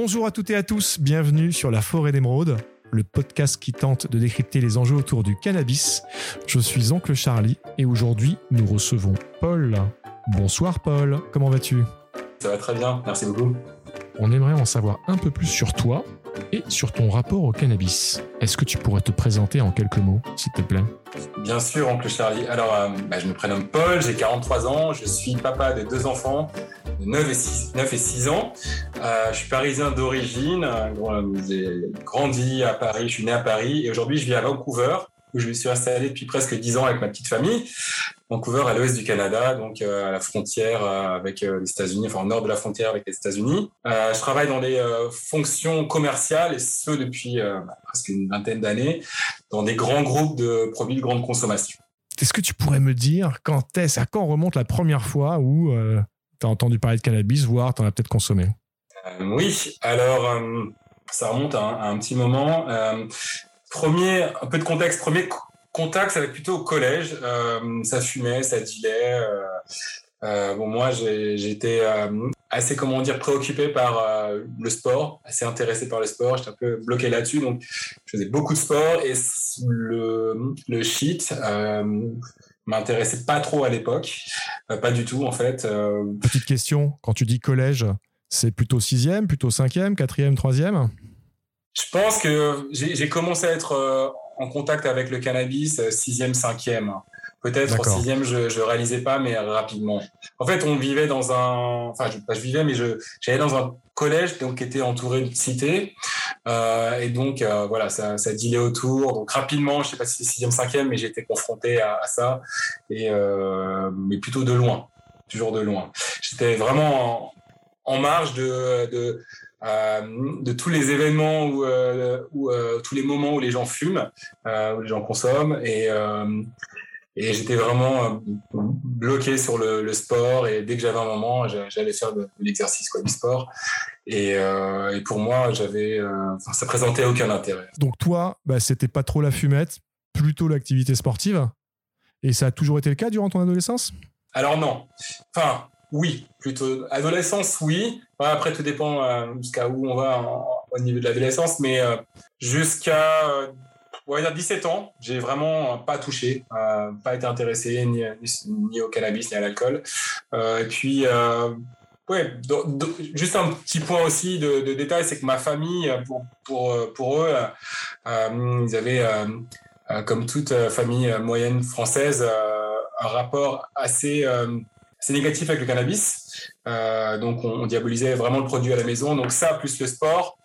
Bonjour à toutes et à tous, bienvenue sur La Forêt d'Émeraude, le podcast qui tente de décrypter les enjeux autour du cannabis. Je suis Oncle Charlie et aujourd'hui nous recevons Paul. Bonsoir Paul, comment vas-tu? Ça va très bien, merci beaucoup. On aimerait en savoir un peu plus sur toi et sur ton rapport au cannabis. Est-ce que tu pourrais te présenter en quelques mots, s'il te plaît? Bien sûr, oncle Charlie. Alors, euh, bah, je me prénomme Paul, j'ai 43 ans, je suis papa de deux enfants, de 9 et 6, 9 et 6 ans. Euh, je suis parisien d'origine, euh, j'ai grandi à Paris, je suis né à Paris et aujourd'hui je vis à Vancouver où je me suis installé depuis presque 10 ans avec ma petite famille. Vancouver à l'ouest du Canada, donc euh, à la frontière euh, avec euh, les États-Unis, enfin au nord de la frontière avec les États-Unis. je travaille dans des fonctions commerciales et ce depuis bah, presque une vingtaine d'années dans des grands groupes de produits de grande consommation. Est-ce que tu pourrais me dire quand est-ce, à quand remonte la première fois où tu as entendu parler de cannabis, voire tu en as peut-être consommé Oui, alors ça remonte à un, petit moment. premier, un peu de contexte, premier contact, ça va plutôt au collège. Euh, ça fumait, ça. Euh, euh, bon, moi, j'étais assez, comment dire, préoccupé par le sport, assez intéressé par le sport. J'étais un peu bloqué là-dessus, donc je faisais beaucoup de sport et le shit m'intéressait pas trop à l'époque, pas du tout en fait. Petite question, quand tu dis collège, c'est plutôt sixième, plutôt cinquième, quatrième, troisième? Je pense que j'ai commencé à être en contact avec le cannabis, euh, sixième, cinquième. Peut-être en sixième, je ne réalisais pas, mais rapidement. En fait, on vivait dans un... Enfin, je, pas je vivais, mais j'allais dans un collège donc, qui était entouré de cités. Euh, et donc, euh, voilà, ça, ça dealait autour. Donc, rapidement, je sais pas si c'est sixième, cinquième, mais j'étais confronté à, ça. Et, mais plutôt de loin. Toujours de loin. J'étais vraiment en, marge de euh, de tous les événements ou euh, euh, tous les moments où les gens fument, où les gens consomment. Et, et j'étais vraiment bloqué sur le, sport. Et dès que j'avais un moment, j'allais faire de, l'exercice, quoi, du sport. Et, pour moi, j'avais, ça présentait aucun intérêt. Donc toi, bah, c'était pas trop la fumette, plutôt l'activité sportive. Et ça a toujours été le cas durant ton adolescence? Alors non. Enfin, oui, plutôt. Adolescence, oui. après, tout dépend euh, jusqu'à où on va au niveau de l'adolescence, mais euh, jusqu'à euh, on va dire 17 ans, j'ai vraiment pas touché, pas été intéressé ni, au cannabis ni à l'alcool. et puis, ouais, juste un petit point aussi de, détail, c'est que ma famille, pour, pour, eux, ils avaient, comme toute famille moyenne française, un rapport assez c'est négatif avec le cannabis. Euh, donc, on, diabolisait vraiment le produit à la maison. Donc, ça, plus le sport,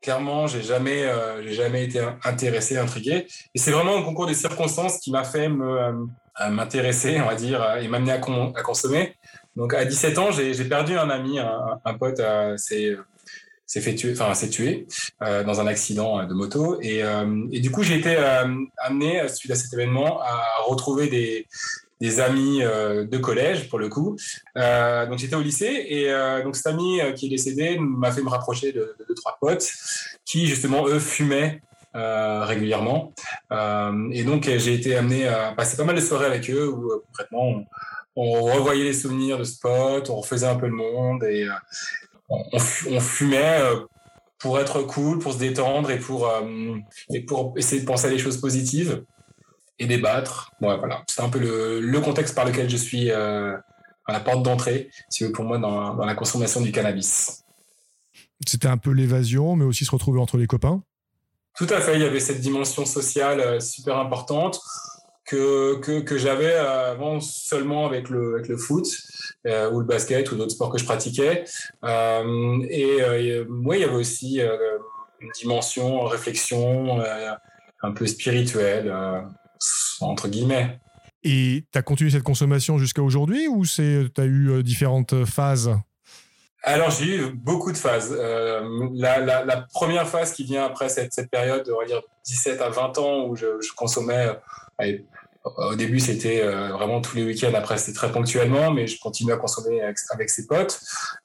clairement, j'ai jamais, euh, j'ai jamais été intéressé, intrigué. Et c'est vraiment un concours des circonstances qui m'a fait euh, m'intéresser, on va dire, et m'amener à, consommer. Donc, à 17 ans, j'ai perdu un ami, un, pote, s'est fait tuer, enfin s'est tué dans un accident de moto et du coup j'ai été amené suite à cet événement à retrouver des, des amis euh, de collège pour le coup. Euh, donc j'étais au lycée et euh, donc cet ami qui est décédé m'a fait me rapprocher de, deux trois potes qui justement eux fumaient régulièrement. et donc j'ai été amené à passer pas mal de soirées avec eux où concrètement on, revoyait les souvenirs de spot, on refaisait un peu le monde et on, on, fumait pour être cool, pour se détendre et pour, et pour essayer de penser à des choses positives et débattre. Bon, voilà, c'est un peu le, contexte par lequel je suis euh, à la porte d'entrée, si vous pour moi, dans, la consommation du cannabis. C'était un peu l'évasion, mais aussi se retrouver entre les copains Tout à fait, il y avait cette dimension sociale euh, super importante que, que, que j'avais avant seulement avec le, avec le foot euh, ou le basket ou d'autres sports que je pratiquais. et moi, il y avait aussi une dimension réflexion un peu spirituelle entre guillemets. Et tu as continué cette consommation jusqu'à aujourd'hui ou tu as eu euh, différentes phases? Alors j'ai eu beaucoup de phases. Euh, la, première phase qui vient après cette, période, on va dire 17 à 20 ans, où je, consommais, euh, au début c'était vraiment tous les week-ends, après c'était très ponctuellement, mais je continuais à consommer avec, ses potes.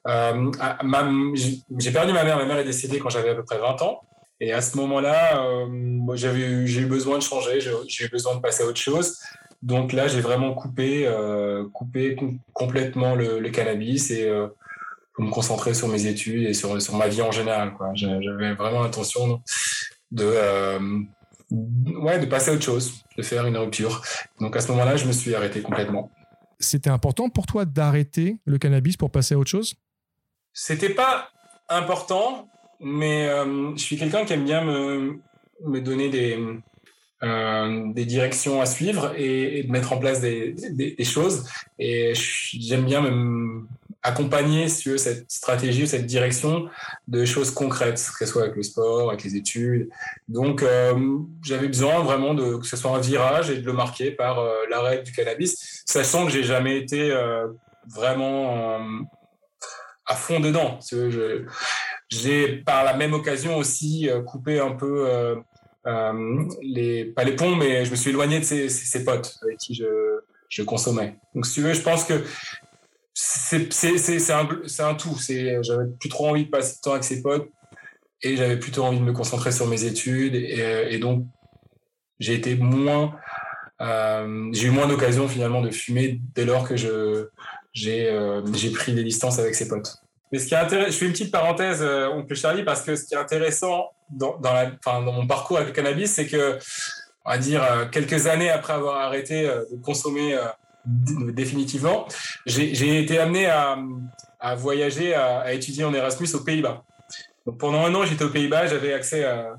j'ai perdu ma mère, ma mère est décédée quand j'avais à peu près 20 ans. Et à ce moment-là, euh, j'avais, j'ai eu besoin de changer, j'ai eu besoin de passer à autre chose. Donc là, j'ai vraiment coupé, euh, coupé complètement le, cannabis et, euh, pour me concentrer sur mes études et sur, sur ma vie en général. J'avais vraiment l'intention de, ouais, de passer à autre chose, de faire une rupture. Donc à ce moment-là, je me suis arrêté complètement. C'était important pour toi d'arrêter le cannabis pour passer à autre chose? C'était pas important, mais je suis quelqu'un qui aime bien me, donner des, euh, des directions à suivre et, de mettre en place des, choses. Et j'aime bien me accompagner sur cette stratégie, cette direction de choses concrètes, que ce soit avec le sport, avec les études. Donc, euh, j'avais besoin vraiment que ce soit un virage et de le marquer par euh, l'arrêt du cannabis, sachant que j'ai jamais été vraiment à fond dedans. J'ai par la même occasion aussi coupé un peu euh, les, pas les ponts, mais je me suis éloigné de ces, potes avec qui je, consommais. Donc, si tu veux, je pense que c'est un, un tout. J'avais plus trop envie de passer de temps avec ces potes et j'avais plutôt envie de me concentrer sur mes études. Et, donc, j'ai été moins. Euh, j'ai eu moins d'occasion finalement de fumer dès lors que j'ai euh, pris des distances avec ces potes. Mais ce qui est intéressant, je fais une petite parenthèse, euh, on peut Charlie, parce que ce qui est intéressant dans, mon parcours avec le cannabis, c'est que, on va dire, euh, quelques années après avoir arrêté euh, de consommer définitivement, j'ai été amené à, voyager, à, étudier en Erasmus aux Pays-Bas. Pendant un an, j'étais aux Pays-Bas, j'avais accès à,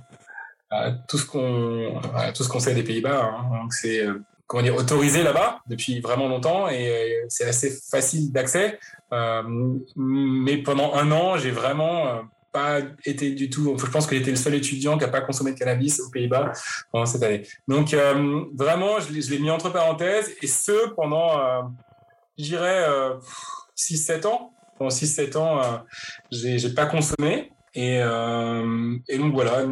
à, tout ce qu'on tout ce qu'on sait des Pays-Bas. Hein. C'est comment dire, autorisé là-bas depuis vraiment longtemps et c'est assez facile d'accès. Euh, mais pendant un an, j'ai vraiment euh, pas été du tout. Je pense que j'étais le seul étudiant qui n'a pas consommé de cannabis aux Pays-Bas pendant cette année. Donc euh, vraiment, je l'ai mis entre parenthèses et ce pendant, je dirais, 6-7 ans. Pendant 6-7 ans, j'ai pas consommé. Et, et, donc voilà,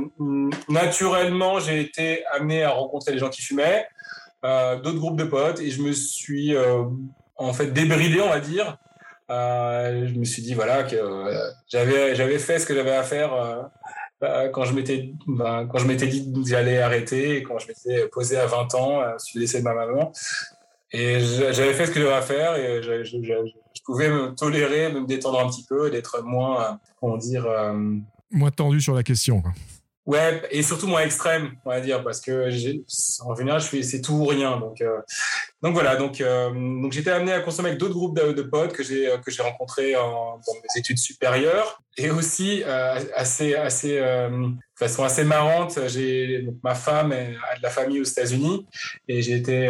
naturellement, j'ai été amené à rencontrer des gens qui fumaient. Euh, d'autres groupes de potes et je me suis euh, en fait débridé, on va dire. Euh, je me suis dit voilà que j'avais j'avais fait ce que j'avais à faire quand je m'étais ben, quand je m'étais dit que j'allais arrêter quand je m'étais posé à 20 ans sur le décès de ma maman et j'avais fait ce que j'avais à faire et je, pouvais me tolérer me détendre un petit peu d'être moins comment dire moins tendu sur la question. Ouais, et surtout moins extrême, on va dire, parce que en général, je fais c'est tout ou rien. Donc, euh, donc voilà. Donc, euh, donc j'étais amené à consommer avec d'autres groupes de, de potes que j'ai que j'ai rencontrés en, dans mes études supérieures, et aussi euh, assez assez de façon assez marrante. J'ai ma femme a de la famille aux États-Unis, et j'ai été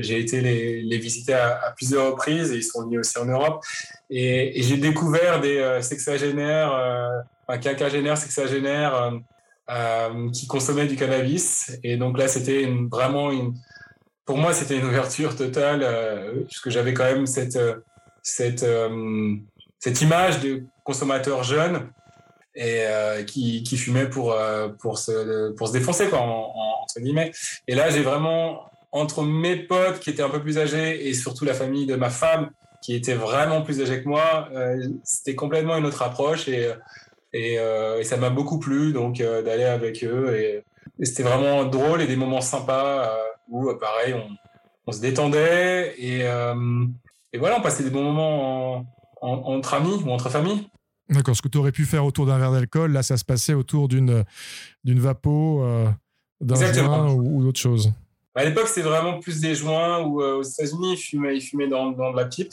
j'ai été les, les visiter à, à, plusieurs reprises, et ils sont venus aussi en Europe, et, et j'ai découvert des sexagénaires, un quinquagénaire sexagénaire euh, qui consommait du cannabis. Et donc là, c'était vraiment une, pour moi, c'était une ouverture totale, euh, puisque j'avais quand même cette, euh, cette, cette image de consommateur jeune et qui, qui, fumait pour, pour, se, pour se défoncer, quoi, entre guillemets. Et là, j'ai vraiment, entre mes potes qui étaient un peu plus âgés et surtout la famille de ma femme, qui était vraiment plus âgée que moi, c'était complètement une autre approche. Et euh, et, ça m'a beaucoup plu donc euh, d'aller avec eux. Et, c'était vraiment drôle et des moments sympas euh, où, pareil, on, on, se détendait et, et, voilà, on passait des bons moments entre amis ou entre familles. D'accord, ce que tu aurais pu faire autour d'un verre d'alcool, là, ça se passait autour d'une vapo, d'un joint ou, ou d'autre chose. À l'époque, c'était vraiment plus des joints ou aux États-Unis, ils fumaient, dans, de la pipe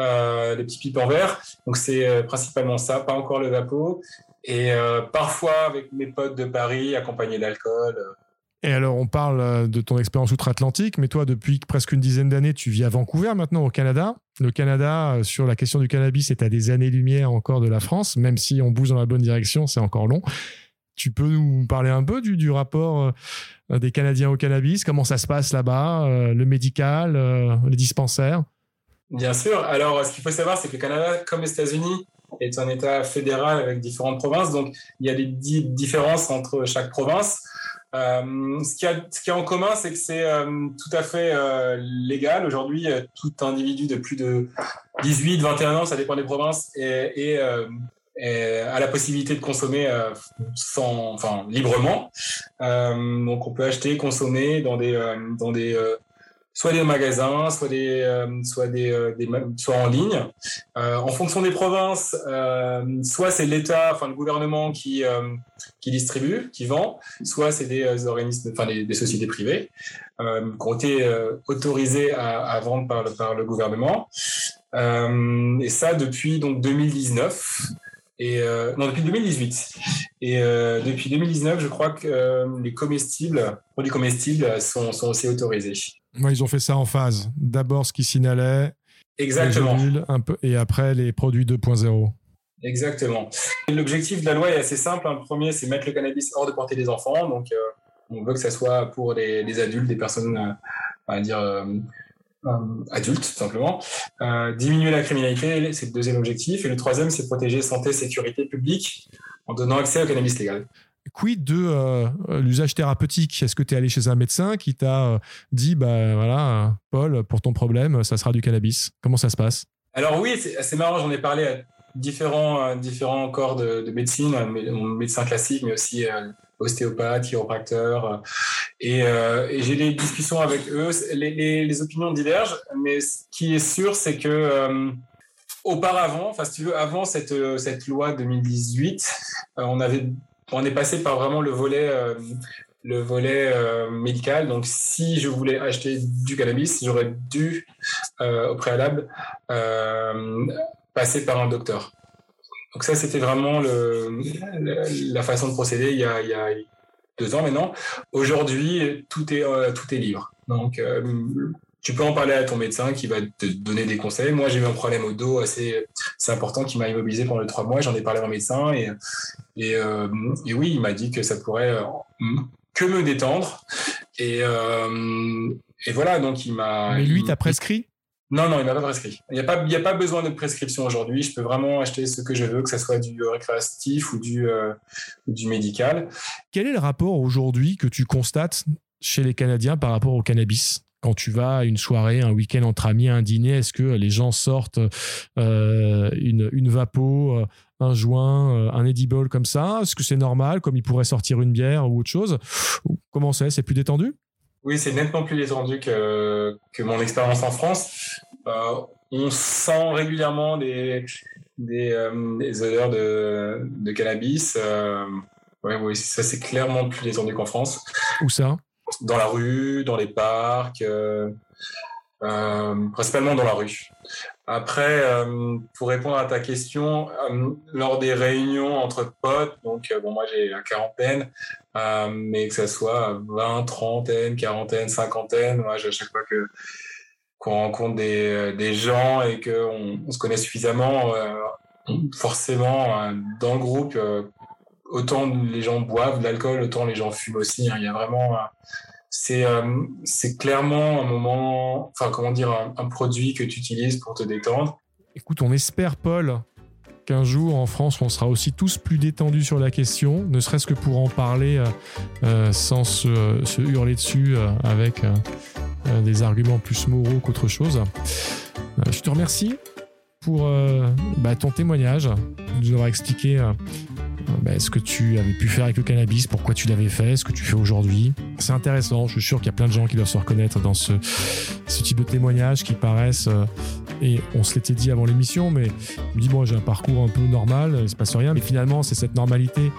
euh, les petits pipes en verre. Donc c'est euh, principalement ça, pas encore le vapeau. Et euh, parfois avec mes potes de Paris, accompagné d'alcool. Euh. Et alors, on parle de ton expérience outre-Atlantique, mais toi, depuis presque une dizaine d'années, tu vis à Vancouver maintenant, au Canada. Le Canada, sur la question du cannabis, est à des années-lumière encore de la France, même si on bouge dans la bonne direction, c'est encore long. Tu peux nous parler un peu du, rapport des Canadiens au cannabis, comment ça se passe là-bas, le médical, les dispensaires? Bien sûr. Alors, ce qu'il faut savoir, c'est que le Canada, comme les États-Unis, est un État fédéral avec différentes provinces. Donc, il y a des différences entre chaque province. Euh, ce, qui a, ce qui a en commun, c'est que c'est euh, tout à fait euh, légal. Aujourd'hui, euh, tout individu de plus de 18, 21 ans, ça dépend des provinces, et, et a la possibilité de consommer sans, enfin, librement. donc, on peut acheter, consommer dans des, dans des soit des magasins, soit des, euh, soit des, euh, soit en ligne. Euh, en fonction des provinces, soit c'est l'État, enfin le gouvernement qui qui distribue, qui vend, soit c'est des organismes, enfin des sociétés privées qui ont été autorisées à, à, vendre par le par le gouvernement. et ça depuis donc 2019. Et non, depuis 2018. Et depuis 2019, je crois que les comestibles, produits comestibles sont, sont aussi autorisés ils ont fait ça en phase. D'abord ce qui signalait. Exactement. un peu, et après les produits 2.0. Exactement. L'objectif de la loi est assez simple. Hein. Le premier, c'est mettre le cannabis hors de portée des enfants. Donc, euh, on veut que ça soit pour les, adultes, des personnes, euh, on va dire, euh, adultes, tout simplement. diminuer la criminalité, c'est le deuxième objectif. Et le troisième, c'est protéger santé, sécurité publique en donnant accès au cannabis légal. Quid de euh, l'usage thérapeutique? Est-ce que tu es allé chez un médecin qui t'a euh, dit, bah voilà, Paul, pour ton problème, ça sera du cannabis? Comment ça se passe? Alors oui, c'est assez marrant, j'en ai parlé à différents, euh, différents corps de, médecine, médecin classique, mais aussi ostéopathe, chiropracteur. Et, j'ai des discussions avec eux. Les, opinions divergent, mais ce qui est sûr, c'est que auparavant, enfin si tu veux, avant cette, cette loi 2018, on avait on est passé par vraiment le volet, euh, le volet euh, médical. Donc, si je voulais acheter du cannabis, j'aurais dû, euh, au préalable, passer par un docteur. Donc ça, c'était vraiment le, la façon de procéder il y a, il y a deux ans maintenant. Aujourd'hui, tout est, tout est libre. Donc, tu peux en parler à ton médecin qui va te donner des conseils. Moi, j'ai eu un problème au dos assez, important qui m'a immobilisé pendant les trois mois. J'en ai parlé à mon médecin et, et, euh, oui, il m'a dit que ça pourrait euh, que me détendre. Et, euh, et voilà, donc il m'a. Mais lui, t'as prescrit? Non, non, il m'a pas prescrit. Il n'y a, pas, a pas besoin de prescription aujourd'hui. Je peux vraiment acheter ce que je veux, que ce soit du récréatif ou du, ou du médical. Quel est le rapport aujourd'hui que tu constates chez les Canadiens par rapport au cannabis? Quand tu vas à une soirée, un week-end entre amis, un dîner, est-ce que les gens sortent euh, une, une euh, un joint, euh, un edible comme ça? Est-ce que c'est normal, comme ils pourraient sortir une bière ou autre chose? Comment c'est? C'est plus détendu? Oui, c'est nettement plus détendu que, que mon expérience en France. on sent régulièrement des, des, odeurs de, de cannabis. Ouais, oui, ça c'est clairement plus détendu qu'en France. Où ça? Dans la rue, dans les parcs, euh, euh, principalement dans la rue. Après, euh, pour répondre à ta question, lors des réunions entre potes, donc bon, moi j'ai la quarantaine, mais que ça soit 20, trentaine, quarantaine, cinquantaine, moi à chaque fois que qu'on rencontre des, des, gens et qu'on on se connaît suffisamment, forcément dans le groupe, autant les gens boivent de l'alcool, autant les gens fument aussi. Hein. Il y a vraiment, euh, c'est euh, c'est clairement un moment, enfin comment dire, un, produit que tu utilises pour te détendre. Écoute, on espère, Paul, qu'un jour en France, on sera aussi tous plus détendus sur la question, ne serait-ce que pour en parler euh, sans se, se, hurler dessus avec des arguments plus moraux qu'autre chose. je te remercie pour bah, ton témoignage, de nous avoir expliqué bah, ce que tu avais pu faire avec le cannabis, pourquoi tu l'avais fait, ce que tu fais aujourd'hui? C'est intéressant, je suis sûr qu'il y a plein de gens qui doivent se reconnaître dans ce, type de témoignages qui paraissent, euh, et on se l'était dit avant l'émission, mais je me dis, bon, j'ai un parcours un peu normal, il se passe rien, mais finalement, c'est cette normalité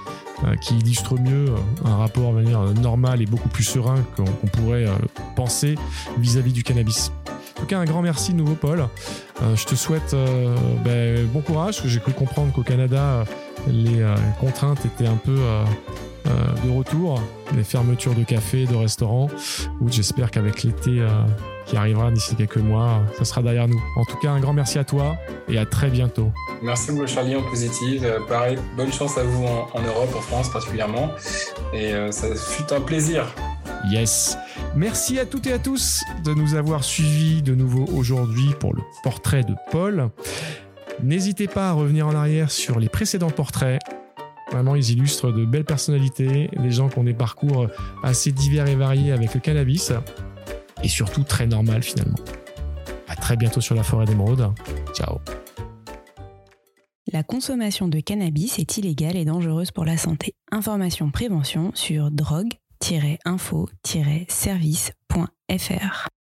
euh, qui illustre mieux euh, un rapport normal et beaucoup plus serein qu'on pourrait penser vis-à-vis du cannabis. En tout cas, un grand merci de nouveau, Paul. je te souhaite ben, bon courage, parce que j'ai cru comprendre qu'au Canada, les euh, contraintes étaient un peu euh, euh, de retour, les fermetures de cafés, de restaurants, où j'espère qu'avec l'été qui arrivera d'ici quelques mois, ça sera derrière nous. En tout cas, un grand merci à toi et à très bientôt. Merci beaucoup Charlie en positive. pareil, bonne chance à vous en, Europe, en France particulièrement. Et ça fut un plaisir. Yes. Merci à toutes et à tous de nous avoir suivis de nouveau aujourd'hui pour le portrait de Paul. N'hésitez pas à revenir en arrière sur les précédents portraits. Vraiment, ils illustrent de belles personnalités, des gens qui ont des parcours assez divers et variés avec le cannabis, et surtout très normal finalement. À très bientôt sur la forêt d'émeraude. Ciao. La consommation de cannabis est illégale et dangereuse pour la santé. Information prévention sur drogue-info-service.fr.